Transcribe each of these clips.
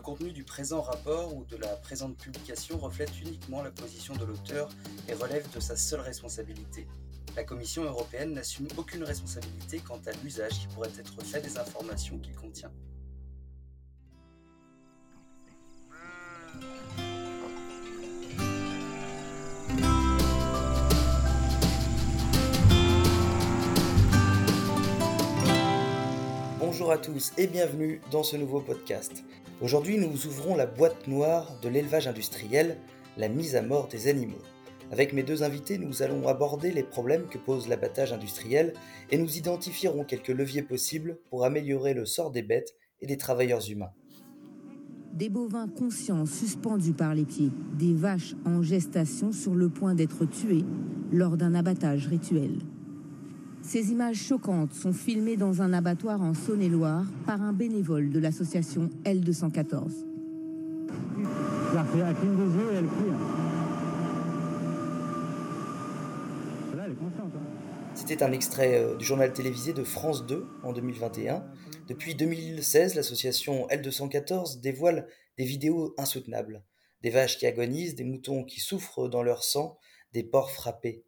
Le contenu du présent rapport ou de la présente publication reflète uniquement la position de l'auteur et relève de sa seule responsabilité. La Commission européenne n'assume aucune responsabilité quant à l'usage qui pourrait être fait des informations qu'il contient. Bonjour à tous et bienvenue dans ce nouveau podcast. Aujourd'hui, nous ouvrons la boîte noire de l'élevage industriel, la mise à mort des animaux. Avec mes deux invités, nous allons aborder les problèmes que pose l'abattage industriel et nous identifierons quelques leviers possibles pour améliorer le sort des bêtes et des travailleurs humains. Des bovins conscients suspendus par les pieds, des vaches en gestation sur le point d'être tuées lors d'un abattage rituel. Ces images choquantes sont filmées dans un abattoir en Saône-et-Loire par un bénévole de l'association L214. C'était un extrait euh, du journal télévisé de France 2 en 2021. Depuis 2016, l'association L214 dévoile des vidéos insoutenables. Des vaches qui agonisent, des moutons qui souffrent dans leur sang, des porcs frappés.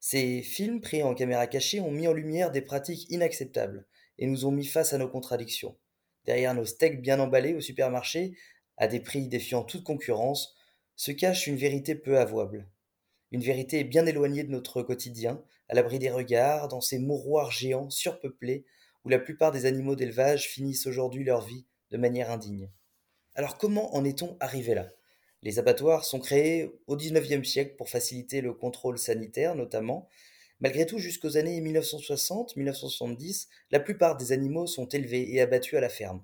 Ces films pris en caméra cachée ont mis en lumière des pratiques inacceptables et nous ont mis face à nos contradictions. Derrière nos steaks bien emballés au supermarché, à des prix défiant toute concurrence, se cache une vérité peu avouable. Une vérité bien éloignée de notre quotidien, à l'abri des regards, dans ces mouroirs géants surpeuplés où la plupart des animaux d'élevage finissent aujourd'hui leur vie de manière indigne. Alors comment en est-on arrivé là? Les abattoirs sont créés au XIXe siècle pour faciliter le contrôle sanitaire notamment. Malgré tout, jusqu'aux années 1960-1970, la plupart des animaux sont élevés et abattus à la ferme.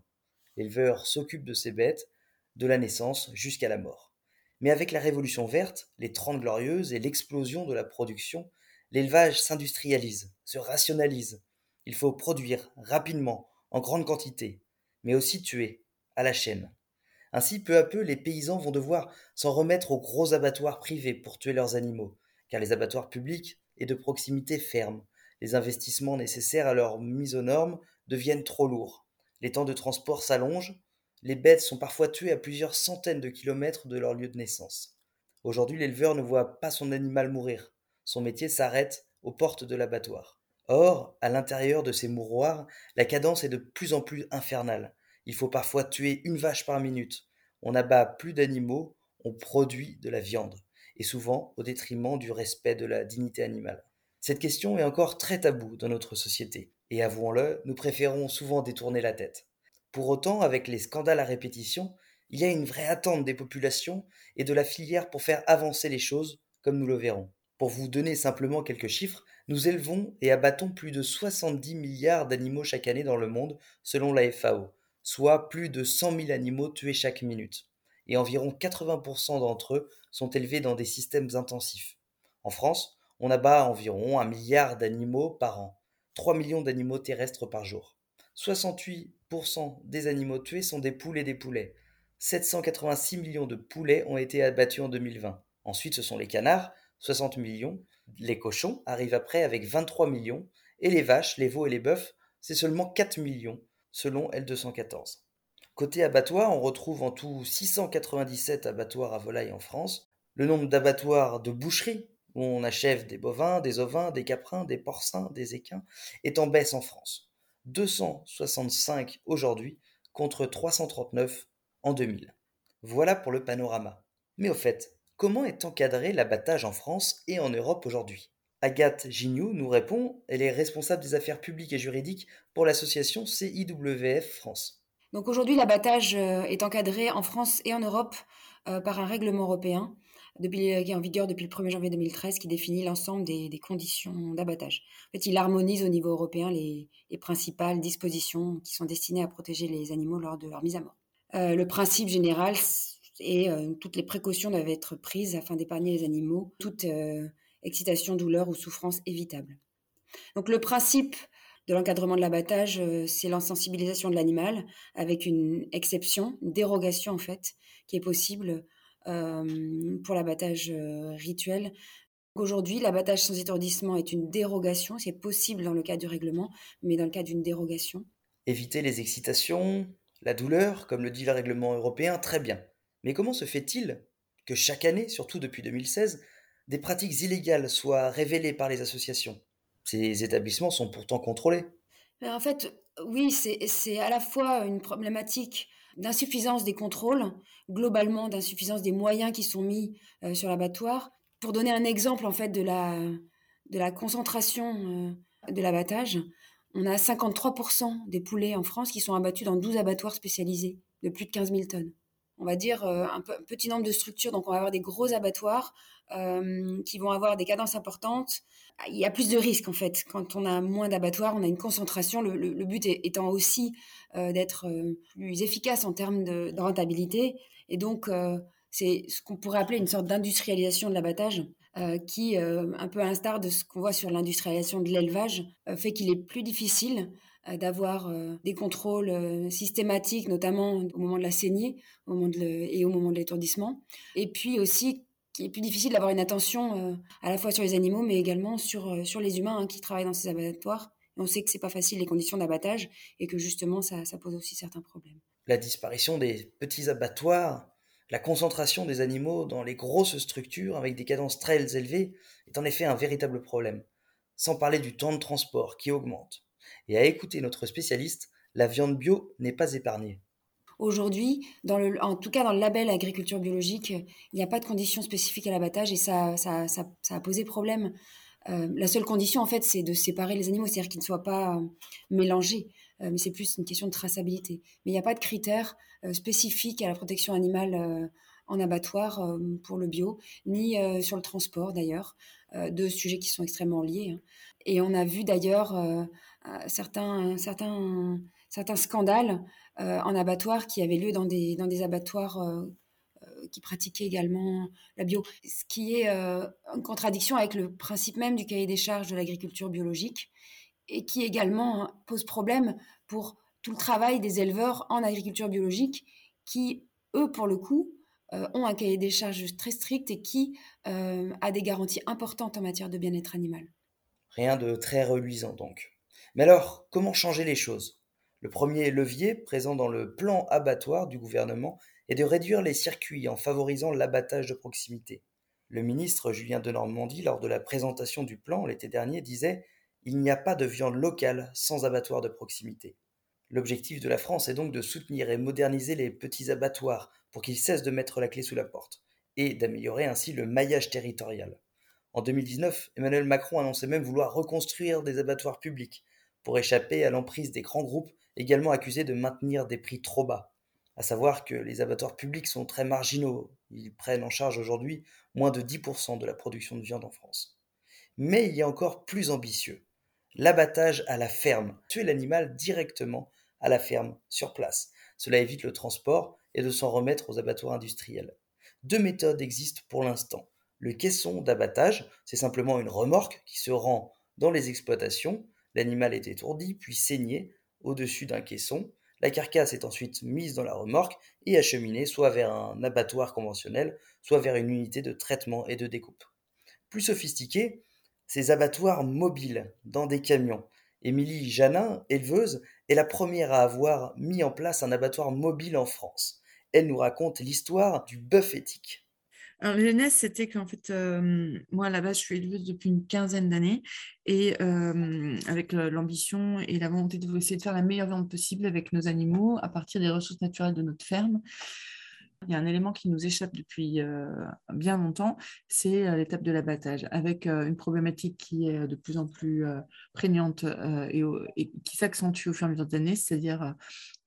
L'éleveur s'occupe de ses bêtes, de la naissance jusqu'à la mort. Mais avec la Révolution verte, les Trente Glorieuses et l'explosion de la production, l'élevage s'industrialise, se rationalise. Il faut produire rapidement, en grande quantité, mais aussi tuer, à la chaîne. Ainsi, peu à peu, les paysans vont devoir s'en remettre aux gros abattoirs privés pour tuer leurs animaux, car les abattoirs publics et de proximité ferment. Les investissements nécessaires à leur mise aux normes deviennent trop lourds. Les temps de transport s'allongent. Les bêtes sont parfois tuées à plusieurs centaines de kilomètres de leur lieu de naissance. Aujourd'hui, l'éleveur ne voit pas son animal mourir. Son métier s'arrête aux portes de l'abattoir. Or, à l'intérieur de ces mouroirs, la cadence est de plus en plus infernale. Il faut parfois tuer une vache par minute. On n'abat plus d'animaux, on produit de la viande, et souvent au détriment du respect de la dignité animale. Cette question est encore très taboue dans notre société, et avouons-le, nous préférons souvent détourner la tête. Pour autant, avec les scandales à répétition, il y a une vraie attente des populations et de la filière pour faire avancer les choses, comme nous le verrons. Pour vous donner simplement quelques chiffres, nous élevons et abattons plus de 70 milliards d'animaux chaque année dans le monde, selon la FAO, soit plus de 100 000 animaux tués chaque minute, et environ 80% d'entre eux sont élevés dans des systèmes intensifs. En France, on abat environ un milliard d'animaux par an, 3 millions d'animaux terrestres par jour. 68% des animaux tués sont des poules et des poulets. 786 millions de poulets ont été abattus en 2020. Ensuite, ce sont les canards, 60 millions. Les cochons arrivent après avec 23 millions. Et les vaches, les veaux et les bœufs, c'est seulement 4 millions, selon L214. Côté abattoirs, on retrouve en tout 697 abattoirs à volailles en France. Le nombre d'abattoirs de boucheries, où on achève des bovins, des ovins, des caprins, des porcins, des équins, est en baisse en France. 265 aujourd'hui contre 339 en 2000. Voilà pour le panorama. Mais au fait, comment est encadré l'abattage en France et en Europe aujourd'hui? Agathe Gignoux nous répond, elle est responsable des affaires publiques et juridiques pour l'association CIWF France. Donc aujourd'hui, l'abattage euh, est encadré en France et en Europe euh, par un règlement européen depuis, qui est en vigueur depuis le 1er janvier 2013 qui définit l'ensemble des, conditions d'abattage. En fait, il harmonise au niveau européen les, principales dispositions qui sont destinées à protéger les animaux lors de leur mise à mort. Euh, le principe général et toutes les précautions doivent être prises afin d'épargner les animaux toute excitation, douleur ou souffrance évitable. Donc le principe de l'encadrement de l'abattage, euh, c'est l'insensibilisation de l'animal avec une exception, une dérogation en fait, qui est possible euh, pour l'abattage euh, rituel. Aujourd'hui, l'abattage sans étourdissement est une dérogation, c'est possible dans le cas du règlement, mais dans le cas d'une dérogation. Éviter les excitations, La douleur, comme le dit le règlement européen, très bien. Mais comment se fait-il que chaque année, surtout depuis 2016, des pratiques illégales soient révélées par les associations Ces établissements sont pourtant contrôlés. en fait, oui, c'est à la fois une problématique d'insuffisance des contrôles, globalement d'insuffisance des moyens qui sont mis euh, sur l'abattoir. Pour donner un exemple en fait de la, concentration euh, de l'abattage, on a 53% des poulets en France qui sont abattus dans 12 abattoirs spécialisés de plus de 15 000 tonnes. On va dire euh, un, petit nombre de structures, donc on va avoir des gros abattoirs qui vont avoir des cadences importantes. Il y a plus de risques en fait. Quand on a moins d'abattoirs, on a une concentration. Le, but étant aussi d'être plus efficace en termes de rentabilité. Et donc, c'est ce qu'on pourrait appeler une sorte d'industrialisation de l'abattage. Euh, qui, euh, un peu à l'instar de ce qu'on voit sur l'industrialisation de l'élevage, euh, fait qu'il est plus difficile d'avoir des contrôles systématiques, notamment au moment de la saignée au moment et au moment de l'étourdissement. Et puis aussi, qui est plus difficile d'avoir une attention à la fois sur les animaux, mais également sur, sur les humains hein, qui travaillent dans ces abattoirs. on sait que c'est pas facile les conditions d'abattage et que justement ça pose aussi certains problèmes. La disparition des petits abattoirs la concentration des animaux dans les grosses structures avec des cadences très élevées est en effet un véritable problème, sans parler du temps de transport qui augmente. Et à écouter notre spécialiste, la viande bio n'est pas épargnée. Aujourd'hui, en tout cas dans le label agriculture biologique, il n'y a pas de conditions spécifiques à l'abattage et ça, a posé problème. Euh, la seule condition, en fait, c'est de séparer les animaux, c'est-à-dire qu'ils ne soient pas euh, mélangés. Euh, mais c'est plus une question de traçabilité. Mais il n'y a pas de critères spécifiques à la protection animale en abattoir pour le bio, ni sur le transport d'ailleurs, deux sujets qui sont extrêmement liés. Hein. Et on a vu d'ailleurs certains, certains, certains scandales en abattoir qui avaient lieu dans des, dans des abattoirs qui pratiquaient également la bio, ce qui est en contradiction avec le principe même du cahier des charges de l'agriculture biologique, et qui également pose problème pour tout le travail des éleveurs en agriculture biologique qui, eux, pour le coup, euh, ont un cahier des charges très strict et qui euh, a des garanties importantes en matière de bien-être animal. Rien de très reluisant donc. Mais alors, comment changer les choses? Le premier levier présent dans le plan abattoir du gouvernement est de réduire les circuits en favorisant l'abattage de proximité. Le ministre Julien de Normandie, lors de la présentation du plan l'été dernier, disait il n'y a pas de viande locale sans abattoir de proximité. L'objectif de la France est donc de soutenir et moderniser les petits abattoirs pour qu'ils cessent de mettre la clé sous la porte, et d'améliorer ainsi le maillage territorial. En 2019, Emmanuel Macron annonçait même vouloir reconstruire des abattoirs publics pour échapper à l'emprise des grands groupes également accusés de maintenir des prix trop bas. À savoir que les abattoirs publics sont très marginaux, ils prennent en charge aujourd'hui moins de 10% de la production de viande en France. Mais il y a encore plus ambitieux l'abattage à la ferme, tuer l'animal directement à la ferme, sur place. Cela évite le transport et de s'en remettre aux abattoirs industriels. Deux méthodes existent pour l'instant. Le caisson d'abattage, c'est simplement une remorque qui se rend dans les exploitations. L'animal est étourdi, puis saigné au-dessus d'un caisson. La carcasse est ensuite mise dans la remorque et acheminée soit vers un abattoir conventionnel, soit vers une unité de traitement et de découpe. Plus sophistiqué, ces abattoirs mobiles dans des camions. Émilie Janin, éleveuse, est la première à avoir mis en place un abattoir mobile en France. Elle nous raconte l'histoire du bœuf éthique. Alors, la c'était qu'en fait, euh, moi, base, je suis éleveuse depuis une quinzaine d'années et euh, avec l'ambition et la volonté de essayer de faire la meilleure viande possible avec nos animaux à partir des ressources naturelles de notre ferme. Il y a un élément qui nous échappe depuis euh, bien longtemps, c'est euh, l'étape de l'abattage, avec une problématique qui est de plus en plus prégnante et, et, qui s'accentue au fur et à mesure des années, c'est-à-dire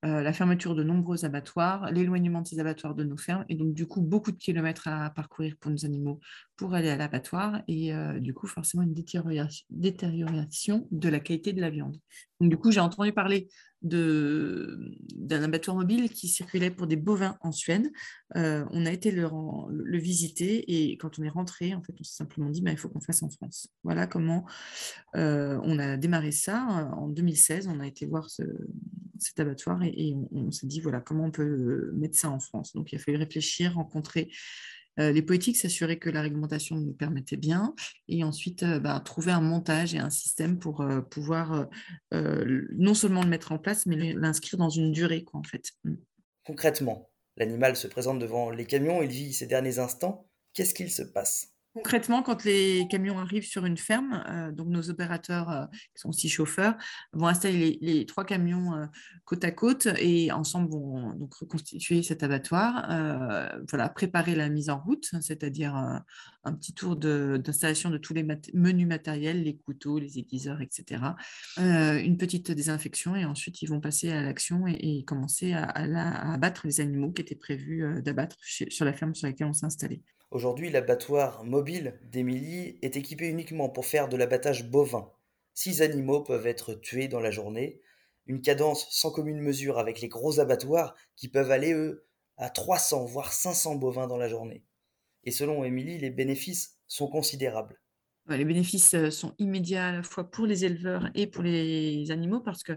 euh, la fermeture de nombreux abattoirs, l'éloignement de ces abattoirs de nos fermes, et donc du coup beaucoup de kilomètres à parcourir pour nos animaux pour aller à l'abattoir, et euh, du coup forcément une détérioration de la qualité de la viande. Du coup j'ai entendu parler d'un abattoir mobile qui circulait pour des bovins en Suède. Euh, on a été le, visiter, et quand on est rentré, en fait on s'est simplement dit bah, il faut qu'on fasse en France. Voilà comment on a démarré ça en 2016. On a été voir ce, cet abattoir on, s'est dit voilà comment on peut mettre ça en France. Donc il a fallu réfléchir, rencontrer les politiques s'assuraient que la réglementation nous permettait bien et ensuite bah, trouver un montage et un système pour pouvoir non seulement le mettre en place, mais l'inscrire dans une durée. Mm. Concrètement, l'animal se présente devant les camions, il vit ses derniers instants. Qu'est-ce qu'il se passe? Concrètement, quand les camions arrivent sur une ferme, euh, donc nos opérateurs, euh, qui sont aussi chauffeurs, vont installer les, trois camions euh, côte à côte et ensemble vont donc reconstituer cet abattoir, voilà, préparer la mise en route, c'est-à-dire un petit tour d'installation de, tous les menus matériels, les couteaux, les aiguiseurs, etc. une petite désinfection et ensuite ils vont passer à l'action et, commencer à, abattre les animaux qui étaient prévus d'abattre sur la ferme sur laquelle on s'est installé. Aujourd'hui, l'abattoir mobile d'Émilie est équipé uniquement pour faire de l'abattage bovin. Six animaux peuvent être tués dans la journée, une cadence sans commune mesure avec les gros abattoirs qui peuvent aller, eux, à 300 voire 500 bovins dans la journée. Et selon Émilie, les bénéfices sont considérables. Les bénéfices euh, sont immédiats à la fois pour les éleveurs et pour les animaux parce que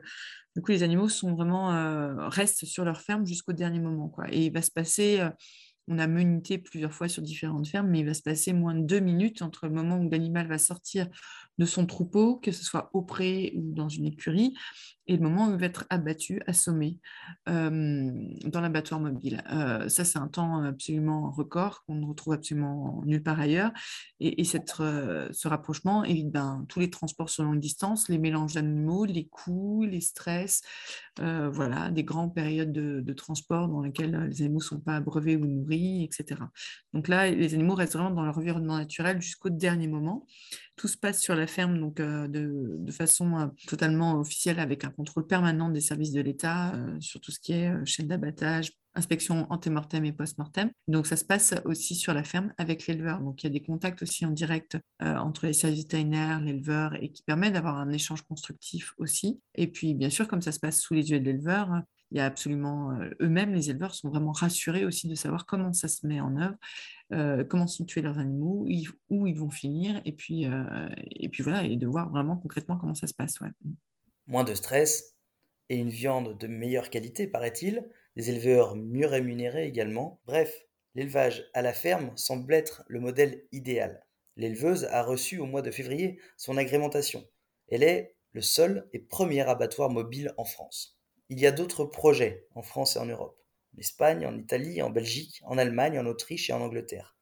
du coup les animaux sont vraiment euh, restent sur leur ferme jusqu'au dernier moment quoi. Et il va se passer euh, on a menuté plusieurs fois sur différentes fermes, mais il va se passer moins de deux minutes entre le moment où l'animal va sortir de son troupeau, que ce soit au pré ou dans une écurie, et le moment où il va être abattu, assommé dans l'abattoir mobile. Euh, ça, c'est un temps absolument record qu'on ne retrouve absolument nulle part ailleurs. Et, cette, euh, ce rapprochement évite ben, tous les transports sur longue distance, les mélanges d'animaux, les coûts, les stress, euh, voilà, des grandes périodes de, de, transport dans lesquelles les animaux ne sont pas abreuvés ou nourris, etc. Donc là, les animaux restent vraiment dans leur environnement naturel jusqu'au dernier moment. Tout se passe sur la ferme donc, euh, de, façon euh, totalement officielle avec un contrôle permanent des services de l'État euh, sur tout ce qui est chaîne d'abattage, inspection antémortem et post-mortem. Donc ça se passe aussi sur la ferme avec l'éleveur. Donc il y a des contacts aussi en direct entre les services vétérinaires, l'éleveur et qui permet d'avoir un échange constructif aussi. Et puis bien sûr, comme ça se passe sous les yeux de l'éleveur, il y a absolument eux-mêmes, les éleveurs sont vraiment rassurés aussi de savoir comment ça se met en œuvre euh, comment sont tués leurs animaux, où ils vont finir, et puis, euh, et puis voilà, et de voir vraiment concrètement comment ça se passe. Moins de stress et une viande de meilleure qualité, paraît-il, des éleveurs mieux rémunérés également. Bref, l'élevage à la ferme semble être le modèle idéal. L'éleveuse a reçu au mois de février son agrémentation. Elle est le seul et premier abattoir mobile en France. Il y a d'autres projets en France et en Europe en Espagne, en Italie, en Belgique, en Allemagne, en Autriche et en Angleterre.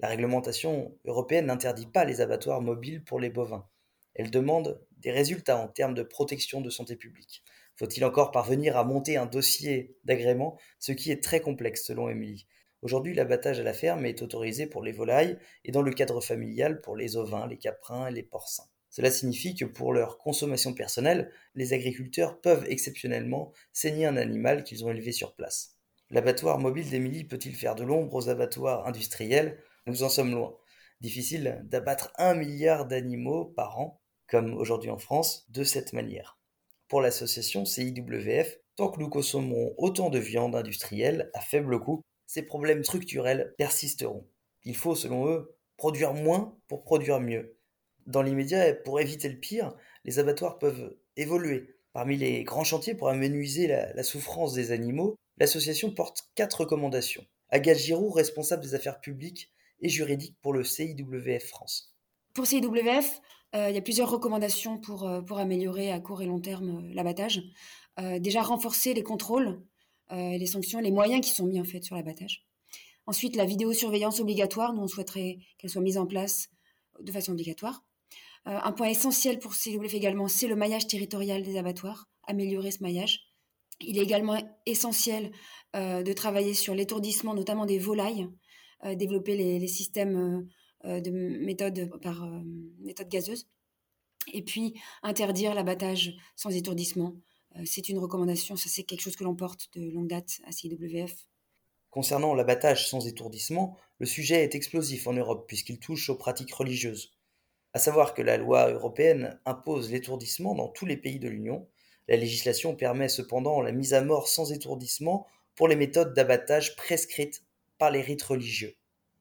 La réglementation européenne n'interdit pas les abattoirs mobiles pour les bovins. Elle demande des résultats en termes de protection de santé publique. Faut-il encore parvenir à monter un dossier d'agrément, ce qui est très complexe selon Émilie. Aujourd'hui, l'abattage à la ferme est autorisé pour les volailles et dans le cadre familial pour les ovins, les caprins et les porcins. Cela signifie que pour leur consommation personnelle, les agriculteurs peuvent exceptionnellement saigner un animal qu'ils ont élevé sur place. L'abattoir mobile d'Émilie peut-il faire de l'ombre aux abattoirs industriels? Nous en sommes loin. Difficile d'abattre un milliard d'animaux par an, comme aujourd'hui en France, de cette manière. Pour l'association CIWF, tant que nous consommerons autant de viande industrielle à faible coût, ces problèmes structurels persisteront. Il faut, selon eux, produire moins pour produire mieux. Dans l'immédiat, pour éviter le pire, les abattoirs peuvent évoluer. Parmi les grands chantiers pour amenuiser la, souffrance des animaux, L'association porte quatre recommandations. Agathe Giroux, responsable des affaires publiques et juridiques pour le CIWF France. Pour CIWF, euh, il y a plusieurs recommandations pour, euh, pour améliorer à court et long terme euh, l'abattage. déjà, renforcer les contrôles, les sanctions, les moyens qui sont mis en fait sur l'abattage. Ensuite, la vidéosurveillance obligatoire, nous on souhaiterait qu'elle soit mise en place de façon obligatoire. Un point essentiel pour CIWF également, c'est le maillage territorial des abattoirs, améliorer ce maillage. Il est également essentiel euh, de travailler sur l'étourdissement, notamment des volailles, euh, développer les, systèmes euh, de par méthode gazeuse, et puis interdire l'abattage sans étourdissement. c'est une recommandation, ça c'est quelque chose que l'on porte de longue date à CIWF. Concernant l'abattage sans étourdissement, le sujet est explosif en Europe puisqu'il touche aux pratiques religieuses. À savoir que la loi européenne impose l'étourdissement dans tous les pays de l'Union, la législation permet cependant la mise à mort sans étourdissement pour les méthodes d'abattage prescrites par les rites religieux.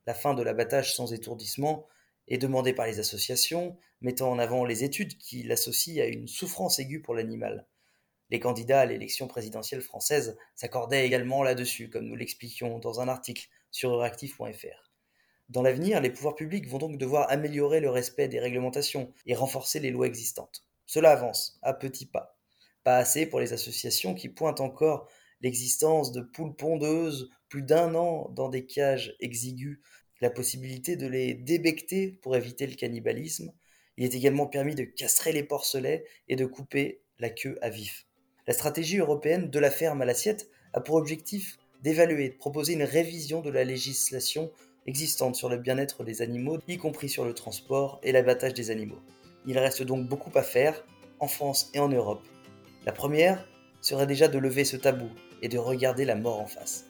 La fin de l'abattage sans étourdissement est demandée par les associations, mettant en avant les études qui l'associent à une souffrance aiguë pour l'animal. Les candidats à l'élection présidentielle française s'accordaient également là-dessus, comme nous l'expliquions dans un article sur euractiv.fr. Dans l'avenir, les pouvoirs publics vont donc devoir améliorer le respect des réglementations et renforcer les lois existantes. Cela avance, à petits pas. Pas assez pour les associations qui pointent encore l'existence de poules pondeuses plus d'un an dans des cages exiguës, la possibilité de les débecter pour éviter le cannibalisme. Il est également permis de castrer les porcelets et de couper la queue à vif. La stratégie européenne de la ferme à l'assiette a pour objectif d'évaluer, de proposer une révision de la législation existante sur le bien-être des animaux, y compris sur le transport et l'abattage des animaux. Il reste donc beaucoup à faire, en France et en Europe. La première serait déjà de lever ce tabou et de regarder la mort en face.